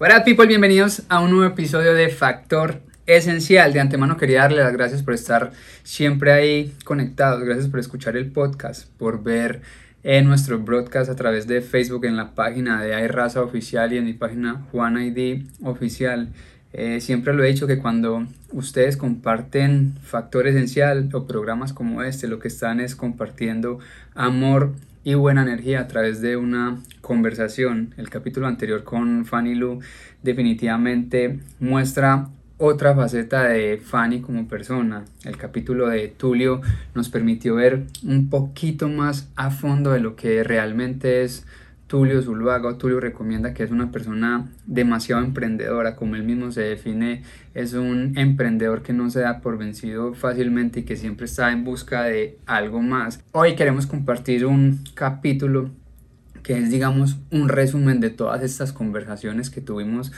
Hola people, bienvenidos a un nuevo episodio de Factor Esencial. De antemano quería darle las gracias por estar siempre ahí conectados, gracias por escuchar el podcast, por ver en nuestro broadcast a través de Facebook en la página de iRaza Oficial y en mi página Juan ID Oficial. Eh, siempre lo he dicho que cuando ustedes comparten Factor Esencial o programas como este, lo que están es compartiendo amor y buena energía a través de una conversación. El capítulo anterior con Fanny Lu definitivamente muestra otra faceta de Fanny como persona. El capítulo de Tulio nos permitió ver un poquito más a fondo de lo que realmente es Tulio Zulvaga. Tulio recomienda que es una persona demasiado emprendedora, como él mismo se define, es un emprendedor que no se da por vencido fácilmente y que siempre está en busca de algo más. Hoy queremos compartir un capítulo que es digamos un resumen de todas estas conversaciones que tuvimos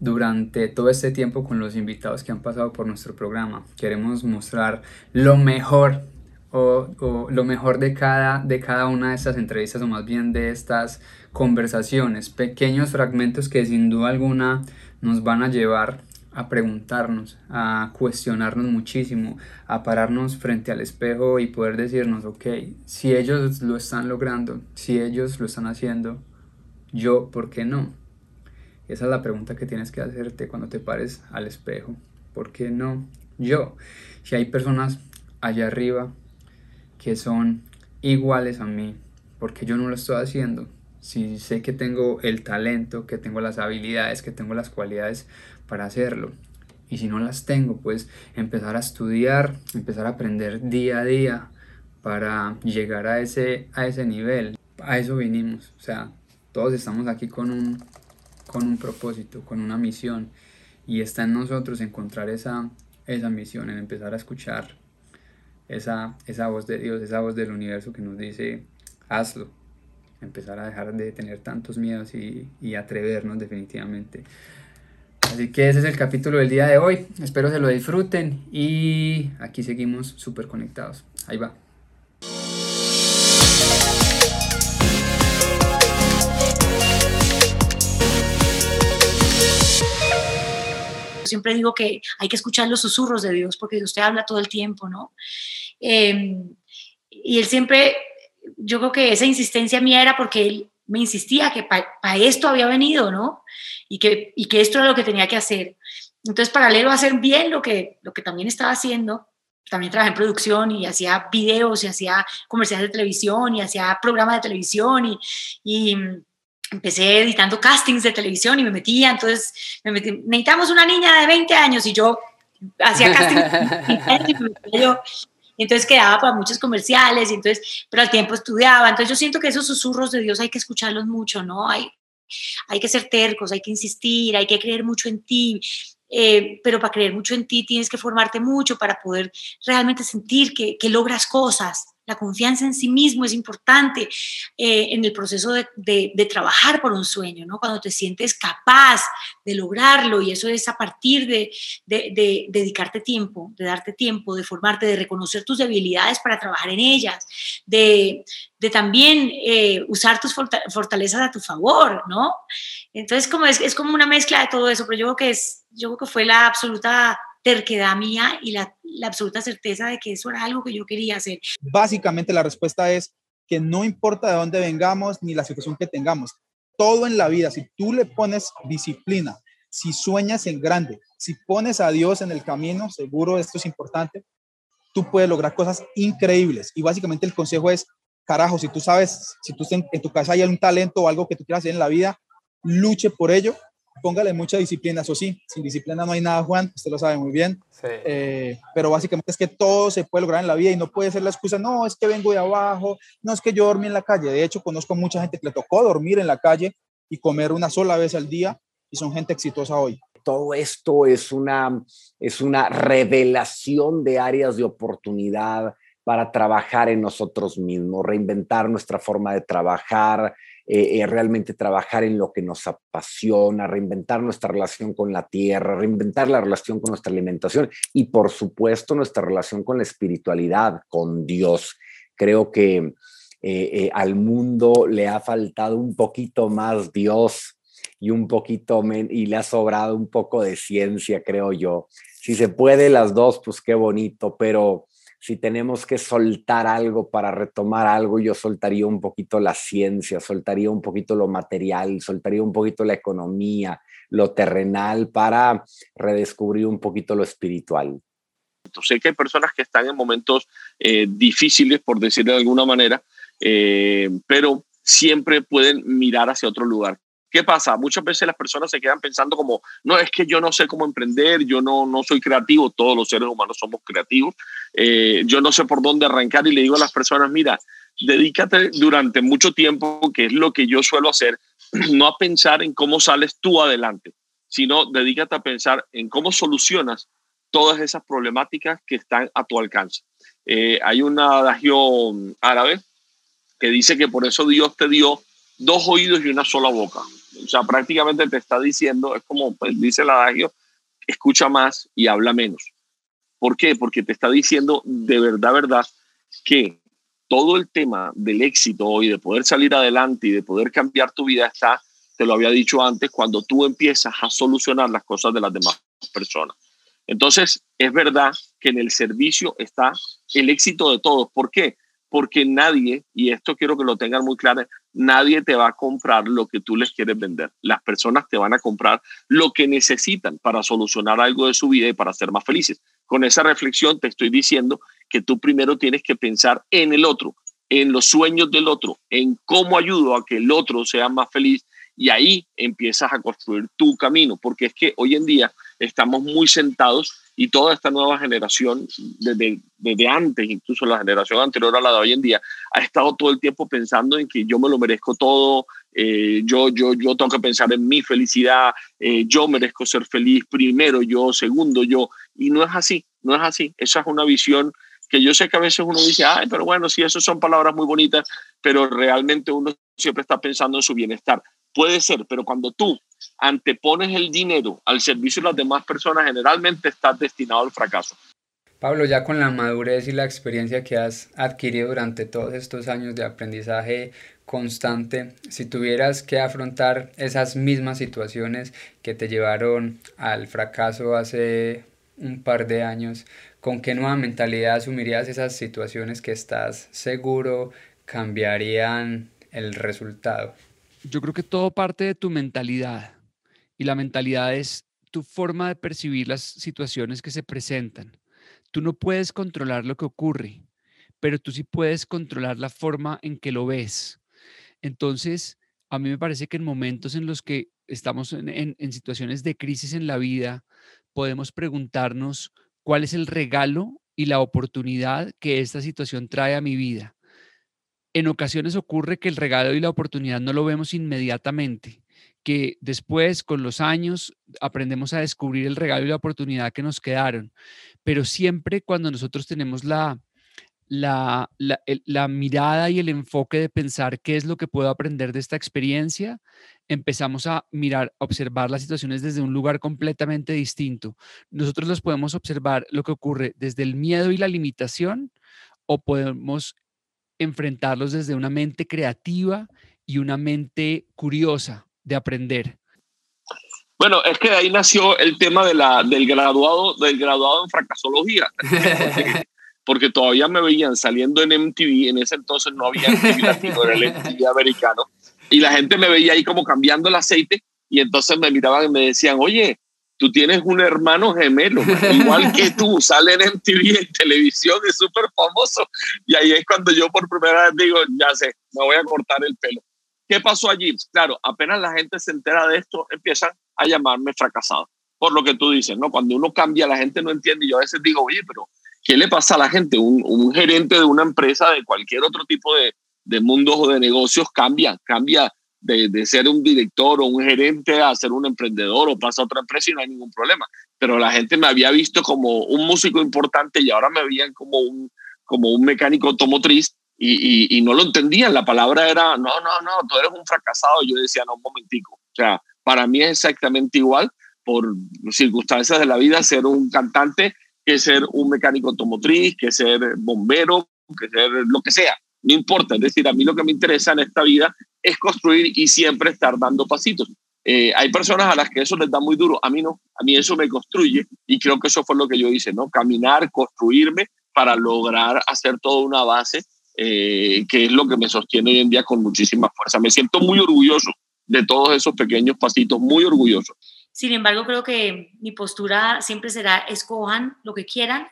durante todo este tiempo con los invitados que han pasado por nuestro programa. Queremos mostrar lo mejor o, lo mejor de cada, de cada una de estas entrevistas o más bien de estas conversaciones, pequeños fragmentos que sin duda alguna nos van a llevar a preguntarnos, a cuestionarnos muchísimo, a pararnos frente al espejo y poder decirnos, ok, si ellos lo están logrando, si ellos lo están haciendo, yo, ¿por qué no? Esa es la pregunta que tienes que hacerte cuando te pares al espejo. ¿Por qué no yo? Si hay personas allá arriba que son iguales a mí, porque yo no lo estoy haciendo. Si sé que tengo el talento, que tengo las habilidades, que tengo las cualidades para hacerlo. Y si no las tengo, pues empezar a estudiar, empezar a aprender día a día para llegar a ese, a ese nivel. A eso vinimos. O sea, todos estamos aquí con un, con un propósito, con una misión. Y está en nosotros encontrar esa, esa misión, en empezar a escuchar esa, esa voz de Dios, esa voz del universo que nos dice, hazlo. Empezar a dejar de tener tantos miedos y, y atrevernos definitivamente. Así que ese es el capítulo del día de hoy. Espero se lo disfruten y aquí seguimos súper conectados. Ahí va. siempre digo que hay que escuchar los susurros de Dios porque te habla todo el tiempo, ¿no? Em, y él siempre, yo creo que esa insistencia mía era porque él me insistía que para esto había venido, ¿no? Y que, y que esto era lo que tenía que hacer. Entonces, paralelo a hacer bien lo que, lo que también estaba haciendo, también trabajé en producción y hacía videos y hacía comerciales de televisión y hacía programas de televisión y, y empecé editando castings de televisión y me metía, entonces me metí, necesitamos una niña de 20 años y yo hacía castings y yo, entonces quedaba para muchos comerciales, entonces, pero al tiempo estudiaba, entonces yo siento que esos susurros de Dios hay que escucharlos mucho, ¿no? Hay, hay que ser tercos, hay que insistir, hay que creer mucho en ti, eh, pero para creer mucho en ti tienes que formarte mucho para poder realmente sentir que, que logras cosas, la confianza en sí mismo es importante eh, en el proceso de, trabajar por un sueño, ¿no? Cuando te sientes capaz de lograrlo y eso es a partir de, dedicarte tiempo, de darte tiempo, de formarte, de reconocer tus debilidades para trabajar en ellas, de, también eh, usar tus fortalezas a tu favor, ¿no? Entonces como es, es como una mezcla de todo eso, pero yo creo que es, yo creo que fue la absoluta terquedad mía y la, absoluta certeza de que eso era algo que yo quería hacer. Básicamente la respuesta es que no importa de dónde vengamos ni la situación que tengamos, todo en la vida, si tú le pones disciplina, si sueñas en grande, si pones a Dios en el camino, seguro esto es importante, tú puedes lograr cosas increíbles. Y básicamente el consejo es, carajo, si tú sabes, si tú en, en tu casa hay un talento o algo que tú quieras hacer en la vida, luche por ello póngale mucha disciplina, eso sí, sin disciplina no hay nada, Juan, usted lo sabe muy bien, eh, pero básicamente es que todo se puede lograr en la vida y no puede ser la excusa, no, es que vengo de abajo, no es que yo dormí en la calle, de hecho conozco mucha gente que le tocó dormir en la calle y comer una sola vez al día y son gente exitosa hoy. Todo esto es una, es una revelación de áreas de oportunidad para trabajar en nosotros mismos, reinventar nuestra forma de trabajar, eh, eh, realmente trabajar en lo que nos apasiona, reinventar nuestra relación con la tierra, reinventar la relación con nuestra alimentación y por supuesto nuestra relación con la espiritualidad, con Dios. Creo que eh, al mundo le ha faltado un poquito más Dios y un poquito, y le ha sobrado un poco de ciencia, creo yo. Si se puede las dos, pues qué bonito, pero si tenemos que soltar algo para retomar algo, yo soltaría un poquito la ciencia, soltaría un poquito lo material, soltaría un poquito la economía, lo terrenal para redescubrir un poquito lo espiritual. Sé que hay personas que están en momentos eh, difíciles, por decirlo de alguna manera, eh, pero siempre pueden mirar hacia otro lugar. ¿Qué pasa? Muchas veces las personas se quedan pensando como, no, es que yo no sé cómo emprender, yo no, no soy creativo, todos los seres humanos somos creativos, eh, yo no sé por dónde arrancar y le digo a las personas, mira, dedícate durante mucho tiempo, que es lo que yo suelo hacer, no a pensar en cómo sales tú adelante, sino dedícate a pensar en cómo solucionas todas esas problemáticas que están a tu alcance. Eh, hay un adagio árabe que dice que por eso Dios te dio dos oídos y una sola boca. O sea, prácticamente te está diciendo, es como pues, dice el adagio, escucha más y habla menos. ¿Por qué? Porque te está diciendo de verdad, verdad, que todo el tema del éxito y de poder salir adelante y de poder cambiar tu vida está, te lo había dicho antes, cuando tú empiezas a solucionar las cosas de las demás personas. Entonces, es verdad que en el servicio está el éxito de todos. ¿Por qué? Porque nadie, y esto quiero que lo tengan muy claro, nadie te va a comprar lo que tú les quieres vender. Las personas te van a comprar lo que necesitan para solucionar algo de su vida y para ser más felices. Con esa reflexión te estoy diciendo que tú primero tienes que pensar en el otro, en los sueños del otro, en cómo ayudo a que el otro sea más feliz y ahí empiezas a construir tu camino, porque es que hoy en día estamos muy sentados y toda esta nueva generación, desde, antes, incluso la generación anterior a la de hoy en día, ha estado todo el tiempo pensando en que yo me lo merezco todo, eh, yo, yo, yo tengo que pensar en mi felicidad, eh, yo merezco ser feliz primero, yo segundo, yo, y no es así, no es así, esa es una visión que yo sé que a veces uno dice, ay, pero bueno, sí, eso son palabras muy bonitas, pero realmente uno siempre está pensando en su bienestar. Puede ser, pero cuando tú antepones el dinero al servicio de las demás personas, generalmente estás destinado al fracaso. Pablo, ya con la madurez y la experiencia que has adquirido durante todos estos años de aprendizaje constante, si tuvieras que afrontar esas mismas situaciones que te llevaron al fracaso hace un par de años, ¿con qué nueva mentalidad asumirías esas situaciones que estás seguro cambiarían el resultado? Yo creo que todo parte de tu mentalidad y la mentalidad es tu forma de percibir las situaciones que se presentan. Tú no puedes controlar lo que ocurre, pero tú sí puedes controlar la forma en que lo ves. Entonces, a mí me parece que en momentos en los que estamos en, situaciones de crisis en la vida, podemos preguntarnos cuál es el regalo y la oportunidad que esta situación trae a mi vida. En ocasiones ocurre que el regalo y la oportunidad no lo vemos inmediatamente, que después, con los años, aprendemos a descubrir el regalo y la oportunidad que nos quedaron. Pero siempre cuando nosotros tenemos la, la, la, mirada y el enfoque de pensar qué es lo que puedo aprender de esta experiencia, empezamos a mirar, observar las situaciones desde un lugar completamente distinto. Nosotros los podemos observar lo que ocurre desde el miedo y la limitación o podemos enfrentarlos desde una mente creativa y una mente curiosa de aprender. Bueno, es que de ahí nació el tema de la, del, graduado, del graduado en fracasología, porque, todavía me veían saliendo en MTV, en ese entonces no había MTV latino, era el MTV americano, y la gente me veía ahí como cambiando el aceite, y entonces me miraban y me decían, oye, tú tienes un hermano gemelo, igual que tú, sale en MTV en televisión, es súper famoso. Y ahí es cuando yo por primera vez digo, ya sé, me voy a cortar el pelo. ¿Qué pasó allí? Claro, apenas la gente se entera de esto, empiezan a llamarme fracasado. Por lo que tú dices, ¿no? Cuando uno cambia, la gente no entiende. Y yo a veces digo, oye, pero ¿qué le pasa a la gente? Un, gerente de una empresa, de cualquier otro tipo de, de mundos o de negocios, cambia, cambia de, de, ser un director o un gerente a ser un emprendedor o pasa a otra empresa y no hay ningún problema. Pero la gente me había visto como un músico importante y ahora me veían como un, como un mecánico automotriz y, y, no lo entendían. La palabra era, no, no, no, tú eres un fracasado. Yo decía, no, un momentico. O sea, para mí es exactamente igual por circunstancias de la vida ser un cantante que ser un mecánico automotriz, que ser bombero, que ser lo que sea. No importa. Es decir, a mí lo que me interesa en esta vida es construir y siempre estar dando pasitos. Eh, hay personas a las que eso les da muy duro, a mí no, a mí eso me construye y creo que eso fue lo que yo hice, ¿no? Caminar, construirme para lograr hacer toda una base eh, que es lo que me sostiene hoy en día con muchísima fuerza. Me siento muy orgulloso de todos esos pequeños pasitos, muy orgulloso. Sin embargo, creo que mi postura siempre será, escojan lo que quieran,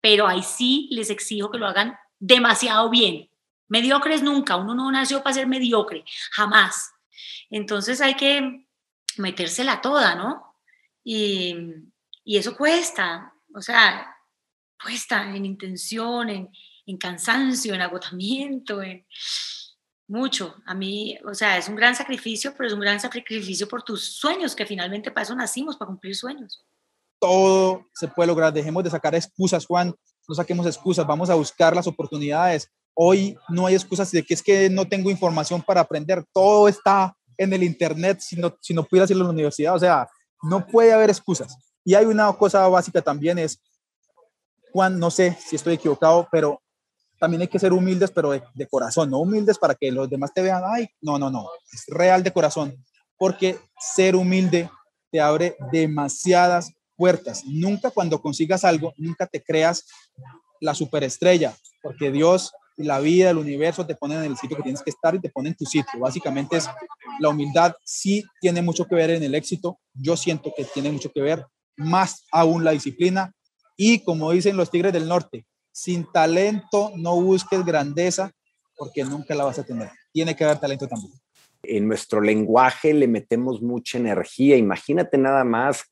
pero ahí sí les exijo que lo hagan demasiado bien. Mediocres nunca, uno no nació para ser mediocre, jamás. Entonces hay que metérsela toda, ¿no? Y, y eso cuesta, o sea, cuesta en intención, en, en cansancio, en agotamiento, en mucho. A mí, o sea, es un gran sacrificio, pero es un gran sacrificio por tus sueños, que finalmente para eso nacimos, para cumplir sueños. Todo se puede lograr. Dejemos de sacar excusas, Juan. No saquemos excusas. Vamos a buscar las oportunidades. Hoy no hay excusas de que es que no tengo información para aprender. Todo está en el Internet si no, si no pudiera hacerlo en la universidad. O sea, no puede haber excusas. Y hay una cosa básica también es, Juan, no sé si estoy equivocado, pero también hay que ser humildes, pero de, corazón, no humildes para que los demás te vean, ay, no, no, no, es real de corazón, porque ser humilde te abre demasiadas puertas. Nunca cuando consigas algo, nunca te creas la superestrella, porque Dios y la vida, el universo te ponen en el sitio que tienes que estar y te ponen en tu sitio. Básicamente es la humildad sí tiene mucho que ver en el éxito. Yo siento que tiene mucho que ver, más aún la disciplina. Y como dicen los Tigres del Norte, sin talento no busques grandeza porque nunca la vas a tener. Tiene que haber talento también. En nuestro lenguaje le metemos mucha energía. Imagínate nada más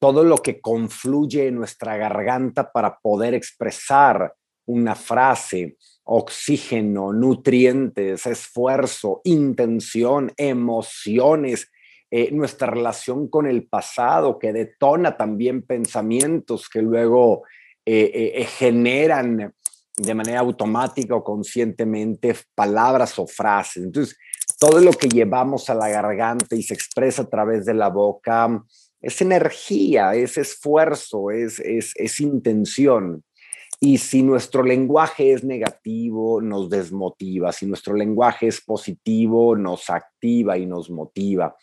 todo lo que confluye en nuestra garganta para poder expresar una frase, oxígeno, nutrientes, esfuerzo, intención, emociones, eh, nuestra relación con el pasado que detona también pensamientos que luego eh, eh, generan de manera automática o conscientemente palabras o frases. Entonces, todo lo que llevamos a la garganta y se expresa a través de la boca es energía, es esfuerzo, es, es, es intención. Y si nuestro lenguaje es negativo, nos desmotiva. Si nuestro lenguaje es positivo, nos activa y nos motiva.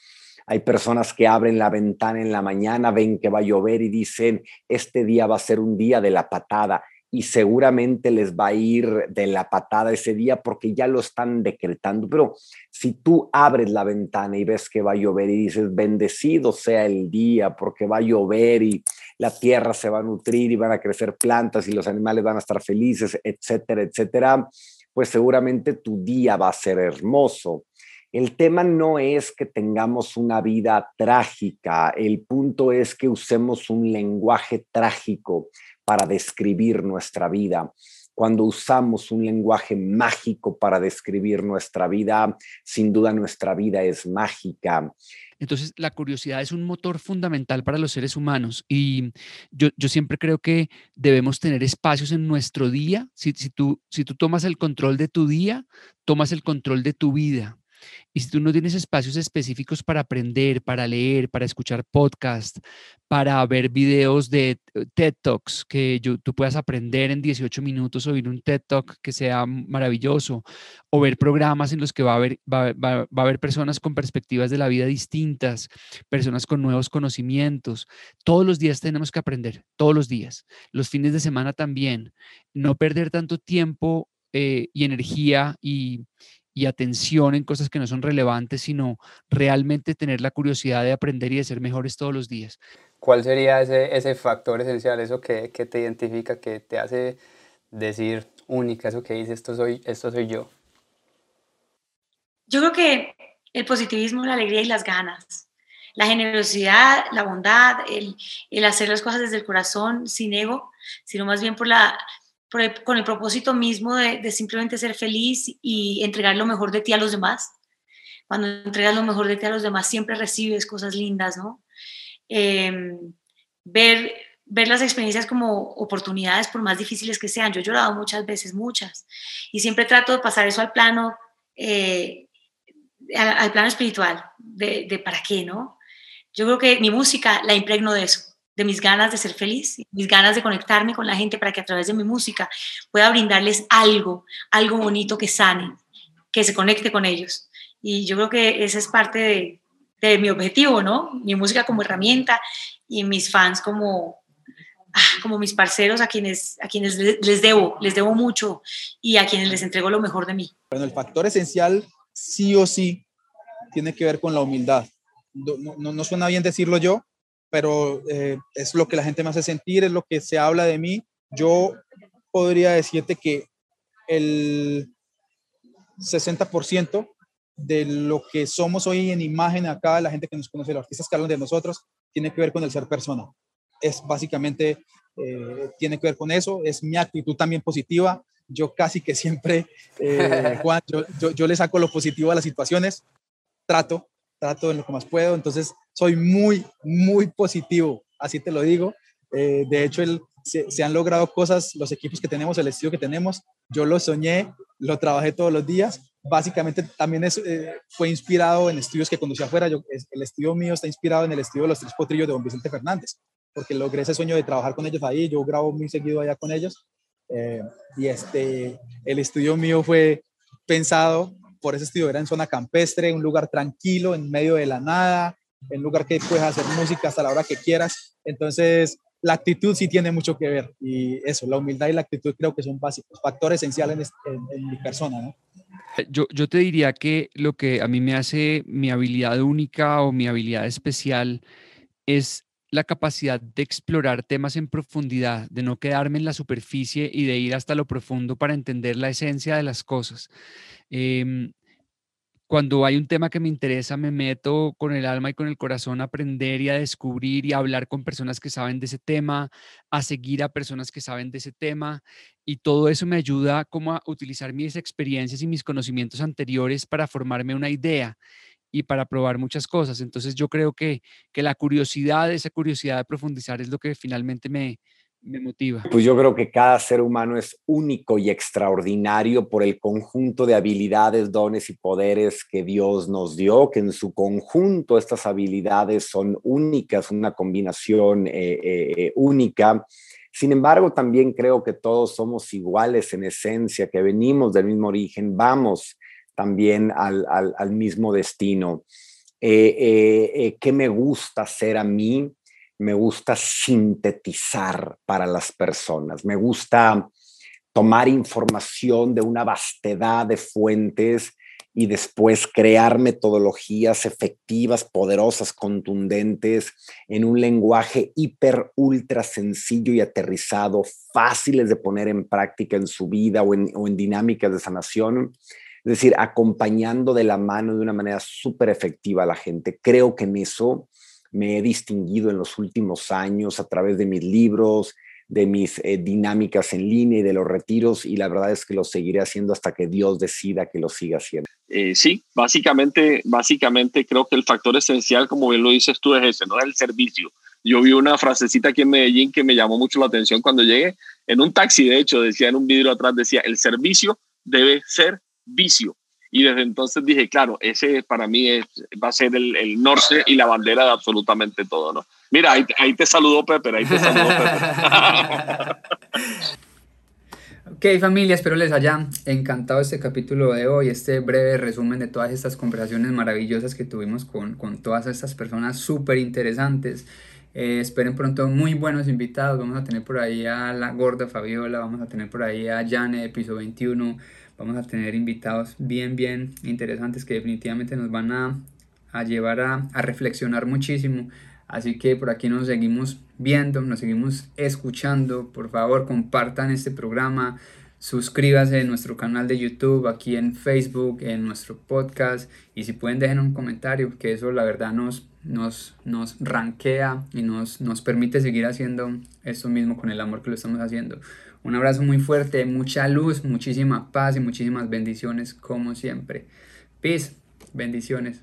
Hay personas que abren la ventana en la mañana, ven que va a llover y dicen, este día va a ser un día de la patada y seguramente les va a ir de la patada ese día porque ya lo están decretando. Pero si tú abres la ventana y ves que va a llover y dices, bendecido sea el día porque va a llover y la tierra se va a nutrir y van a crecer plantas y los animales van a estar felices, etcétera, etcétera, pues seguramente tu día va a ser hermoso. El tema no es que tengamos una vida trágica, el punto es que usemos un lenguaje trágico para describir nuestra vida. Cuando usamos un lenguaje mágico para describir nuestra vida, sin duda nuestra vida es mágica. Entonces, la curiosidad es un motor fundamental para los seres humanos y yo, siempre creo que debemos tener espacios en nuestro día. Si, tú, si tú tomas el control de tu día, tomas el control de tu vida. Y si tú no tienes espacios específicos para aprender, para leer, para escuchar podcast, para ver videos de eh, TED Talks que tú puedas aprender en 18 minutos o ver un TED Talk que sea maravilloso, o ver programas en los que va a haber, va, va a haber personas con perspectivas de la vida distintas, personas con nuevos conocimientos. Todos los días tenemos que aprender, todos los días. Los fines de semana también. No perder tanto tiempo eh, y energía y, y atención en cosas que no son relevantes, sino realmente tener la curiosidad de aprender y de ser mejores todos los días. ¿Cuál sería ese, ese factor esencial, eso que, que, te identifica, que te hace decir única, eso que dice, esto soy, esto soy yo? Yo creo que el positivismo, la alegría y las ganas, la generosidad, la bondad, el, el hacer las cosas desde el corazón, sin ego, sino más bien por la, con el propósito mismo de, simplemente ser feliz y entregar lo mejor de ti a los demás. Cuando entregas lo mejor de ti a los demás, siempre recibes cosas lindas, ¿no? Em, ver, ver las experiencias como oportunidades, por más difíciles que sean. Yo he llorado muchas veces, muchas, y siempre trato de pasar eso al plano, eh, al, plano espiritual, de, de para qué, ¿no? Yo creo que mi música la impregno de eso de mis ganas de ser feliz, mis ganas de conectarme con la gente para que a través de mi música pueda brindarles algo, algo bonito que sane, que se conecte con ellos. Y yo creo que esa es parte de, de mi objetivo, ¿no? Mi música como herramienta y mis fans como, ah, como mis parceros a quienes, a quienes les debo, les debo mucho y a quienes les entrego lo mejor de mí. Bueno, el factor esencial sí o sí tiene que ver con la humildad. No, no, no suena bien decirlo yo, pero eh, es lo que la gente me hace sentir, es lo que se habla de mí. Yo podría decirte que el 60% de lo que somos hoy en imagen acá, la gente que nos conoce, los artistas que hablan de nosotros, tiene que ver con el ser persona. Es básicamente, eh, tiene que ver con eso, es mi actitud también positiva. Yo casi que siempre, eh, Juan, yo, yo, yo, le saco lo positivo a las situaciones, trato, trato en lo que más puedo, entonces soy muy, muy positivo, así te lo digo. Eh, de hecho, el, se, han logrado cosas, los equipos que tenemos, el estudio que tenemos, yo lo soñé, lo trabajé todos los días. Básicamente también es, eh, fue inspirado en estudios que conducí afuera. Yo, el estudio mío está inspirado en el estudio de los tres potrillos de don Vicente Fernández, porque logré ese sueño de trabajar con ellos ahí. Yo grabo muy seguido allá con ellos. Eh, y este, el estudio mío fue pensado por ese estudio, era en zona campestre, un lugar tranquilo, en medio de la nada, en lugar que puedes hacer música hasta la hora que quieras. Entonces, la actitud sí tiene mucho que ver y eso, la humildad y la actitud creo que son básicos, factores esenciales en, mi persona, ¿no? Eh, yo, yo, te diría que lo que a mí me hace mi habilidad única o mi habilidad especial es la capacidad de explorar temas en profundidad, de no quedarme en la superficie y de ir hasta lo profundo para entender la esencia de las cosas. Eh, cuando hay un tema que me interesa, me meto con el alma y con el corazón a aprender y a descubrir y a hablar con personas que saben de ese tema, a seguir a personas que saben de ese tema. Y todo eso me ayuda como a utilizar mis experiencias y mis conocimientos anteriores para formarme una idea y para probar muchas cosas. Entonces yo creo que, que la curiosidad, esa curiosidad de profundizar es lo que finalmente me, me motiva? Pues yo creo que cada ser humano es único y extraordinario por el conjunto de habilidades, dones y poderes que Dios nos dio, que en su conjunto estas habilidades son únicas, una combinación eh, eh, eh, única. Sin embargo, también creo que todos somos iguales en esencia, que venimos del mismo origen, vamos también al, al mismo destino. ¿Qué me gusta hacer a mí? me gusta sintetizar para las personas, me gusta tomar información de una vastedad de fuentes y después crear metodologías efectivas, poderosas, contundentes, en un lenguaje hiper, ultra sencillo y aterrizado, fáciles de poner en práctica en su vida o en, o en dinámicas de sanación. Es decir, acompañando de la mano de una manera súper efectiva a la gente. Creo que en eso me he distinguido en los últimos años a través de mis libros, de mis eh, dinámicas en línea y de los retiros y la verdad es que lo seguiré haciendo hasta que Dios decida que lo siga haciendo. Eh, sí, básicamente, básicamente creo que el factor esencial, como bien lo dices tú, es ese, ¿no? El servicio. Yo vi una frasecita aquí en Medellín que me llamó mucho la atención cuando llegué. En un taxi, de hecho, decía en un vidrio atrás, decía, el servicio debe ser vicio. Y desde entonces dije, claro, ese para mí es, va a ser el, el, norte y la bandera de absolutamente todo, ¿no? Mira, ahí, ahí te saludó Pepe, ahí te saludó Pepe. ok familia, espero les haya encantado este capítulo de hoy, este breve resumen de todas estas conversaciones maravillosas que tuvimos con, con todas estas personas súper interesantes. Eh, esperen pronto muy buenos invitados. Vamos a tener por ahí a la gorda Fabiola, vamos a tener por ahí a Jane de piso 21, vamos a tener invitados bien, bien interesantes que definitivamente nos van a, a llevar a, a, reflexionar muchísimo. Así que por aquí nos seguimos viendo, nos seguimos escuchando. Por favor, compartan este programa. Suscríbase en nuestro canal de YouTube, aquí en Facebook, en nuestro podcast. Y si pueden, dejen un comentario, que eso la verdad nos, nos, nos rankea y nos, nos permite seguir haciendo esto mismo con el amor que lo estamos haciendo. Un abrazo muy fuerte, mucha luz, muchísima paz y muchísimas bendiciones como siempre. Peace, bendiciones.